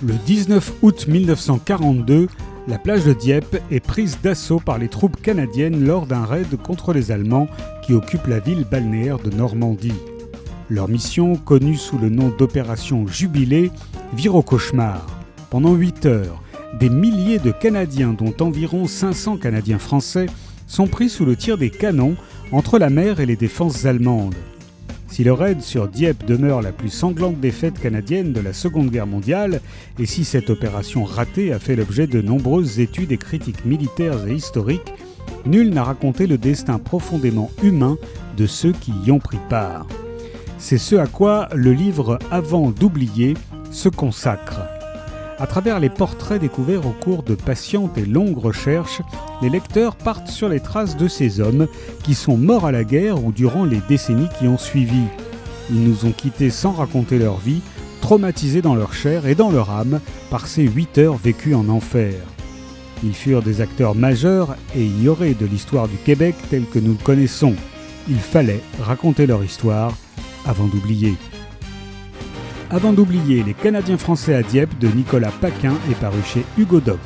Le 19 août 1942, la plage de Dieppe est prise d'assaut par les troupes canadiennes lors d'un raid contre les Allemands qui occupent la ville balnéaire de Normandie. Leur mission, connue sous le nom d'opération Jubilé, vire au cauchemar. Pendant 8 heures, des milliers de Canadiens, dont environ 500 Canadiens français, sont pris sous le tir des canons entre la mer et les défenses allemandes. Si le raid sur Dieppe demeure la plus sanglante défaite canadienne de la Seconde Guerre mondiale, et si cette opération ratée a fait l'objet de nombreuses études et critiques militaires et historiques, nul n'a raconté le destin profondément humain de ceux qui y ont pris part. C'est ce à quoi le livre Avant d'oublier se consacre. À travers les portraits découverts au cours de patientes et longues recherches, les lecteurs partent sur les traces de ces hommes qui sont morts à la guerre ou durant les décennies qui ont suivi. Ils nous ont quittés sans raconter leur vie, traumatisés dans leur chair et dans leur âme par ces huit heures vécues en enfer. Ils furent des acteurs majeurs et ignorés de l'histoire du Québec telle que nous le connaissons. Il fallait raconter leur histoire avant d'oublier. Avant d'oublier les Canadiens français à Dieppe de Nicolas Paquin est paru chez Hugo Doc.